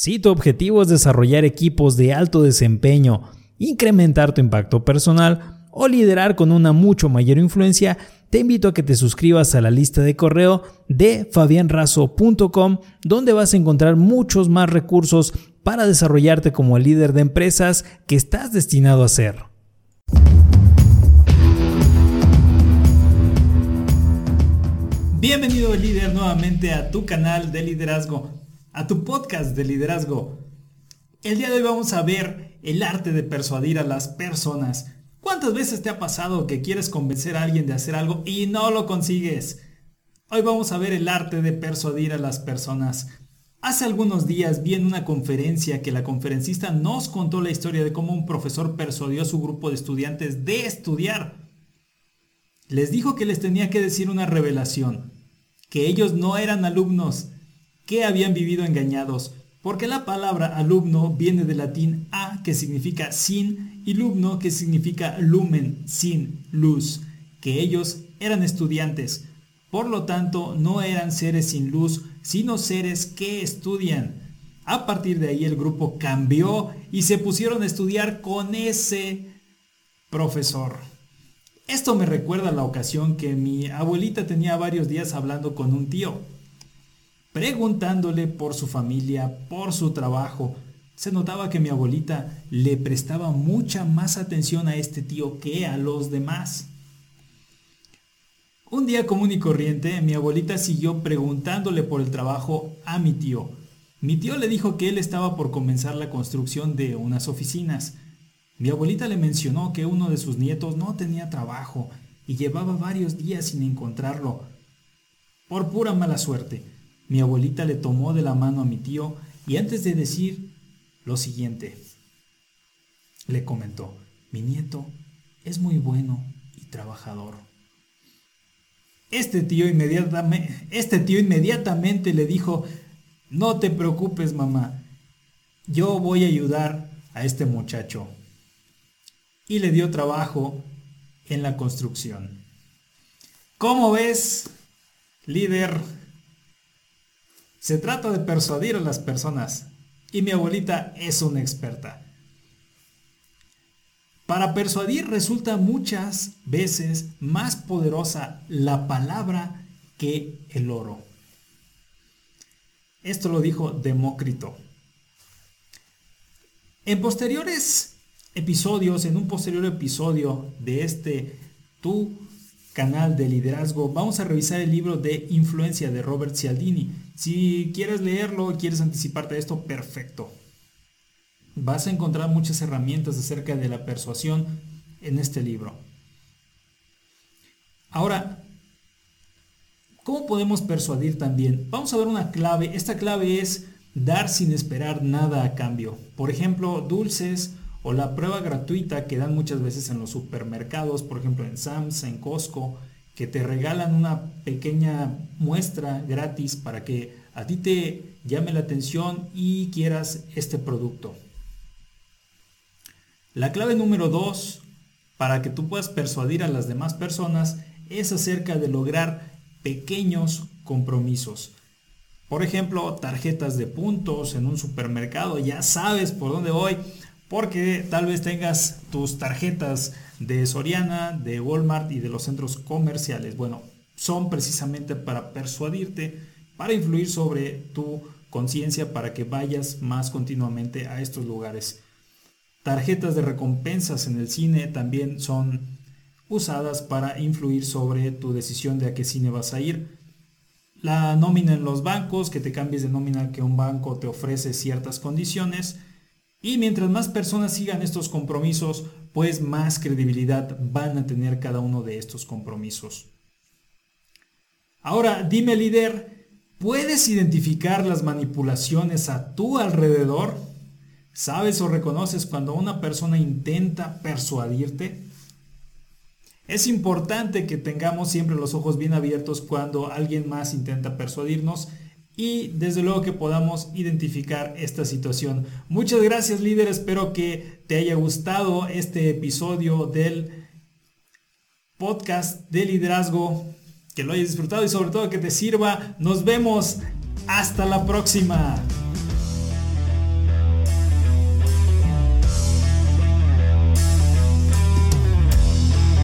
Si tu objetivo es desarrollar equipos de alto desempeño, incrementar tu impacto personal o liderar con una mucho mayor influencia, te invito a que te suscribas a la lista de correo de fabianrazo.com donde vas a encontrar muchos más recursos para desarrollarte como el líder de empresas que estás destinado a ser. Bienvenido líder nuevamente a tu canal de liderazgo, a tu podcast de liderazgo. El día de hoy vamos a ver el arte de persuadir a las personas. ¿Cuántas veces te ha pasado que quieres convencer a alguien de hacer algo y no lo consigues? Hoy vamos a ver el arte de persuadir a las personas. Hace algunos días vi en una conferencia que la conferencista nos contó la historia de cómo un profesor persuadió a su grupo de estudiantes de estudiar les dijo que les tenía que decir una revelación, que ellos no eran alumnos, que habían vivido engañados, porque la palabra alumno viene del latín a, que significa sin, y lumno, que significa lumen, sin, luz, que ellos eran estudiantes, por lo tanto no eran seres sin luz, sino seres que estudian. A partir de ahí el grupo cambió y se pusieron a estudiar con ese profesor. Esto me recuerda la ocasión que mi abuelita tenía varios días hablando con un tío, preguntándole por su familia, por su trabajo. Se notaba que mi abuelita le prestaba mucha más atención a este tío que a los demás. Un día común y corriente, mi abuelita siguió preguntándole por el trabajo a mi tío. Mi tío le dijo que él estaba por comenzar la construcción de unas oficinas mi abuelita le mencionó que uno de sus nietos no tenía trabajo y llevaba varios días sin encontrarlo. Por pura mala suerte, mi abuelita le tomó de la mano a mi tío y antes de decir lo siguiente, le comentó, mi nieto es muy bueno y trabajador. Este tío, inmediatamente, este inmediatamente le dijo, no te preocupes mamá, yo voy a ayudar a este muchacho y le dio trabajo en la construcción. ¿Cómo ves, líder? Se trata de persuadir a las personas y mi abuelita es una experta. Para persuadir resulta muchas veces más poderosa la palabra que el oro. Esto lo dijo Demócrito. En posteriores episodios, en un posterior episodio de este tu canal de liderazgo, vamos a revisar el libro de Influencia de Robert Cialdini. Si quieres leerlo, quieres anticiparte de esto, perfecto. Vas a encontrar muchas herramientas acerca de la persuasión en este libro. Ahora, ¿cómo podemos persuadir también? Vamos a ver una clave. Esta clave es dar sin esperar nada a cambio. Por ejemplo, dulces o la prueba gratuita que dan muchas veces en los supermercados, por ejemplo en Sam's, en Costco, que te regalan una pequeña muestra gratis para que a ti te llame la atención y quieras este producto. La clave número dos para que tú puedas persuadir a las demás personas es acerca de lograr pequeños compromisos. Por ejemplo, tarjetas de puntos en un supermercado, ya sabes por dónde voy porque tal vez tengas tus tarjetas de Soriana, de Walmart y de los centros comerciales. Bueno, son precisamente para persuadirte, para influir sobre tu conciencia para que vayas más continuamente a estos lugares. Tarjetas de recompensas en el cine también son usadas para influir sobre tu decisión de a qué cine vas a ir. La nómina en los bancos, que te cambies de nómina que un banco te ofrece ciertas condiciones y mientras más personas sigan estos compromisos, pues más credibilidad van a tener cada uno de estos compromisos. Ahora, dime líder, ¿puedes identificar las manipulaciones a tu alrededor? ¿Sabes o reconoces cuando una persona intenta persuadirte? Es importante que tengamos siempre los ojos bien abiertos cuando alguien más intenta persuadirnos y desde luego que podamos identificar esta situación. Muchas gracias líder, espero que te haya gustado este episodio del podcast de liderazgo, que lo hayas disfrutado y sobre todo que te sirva. Nos vemos hasta la próxima.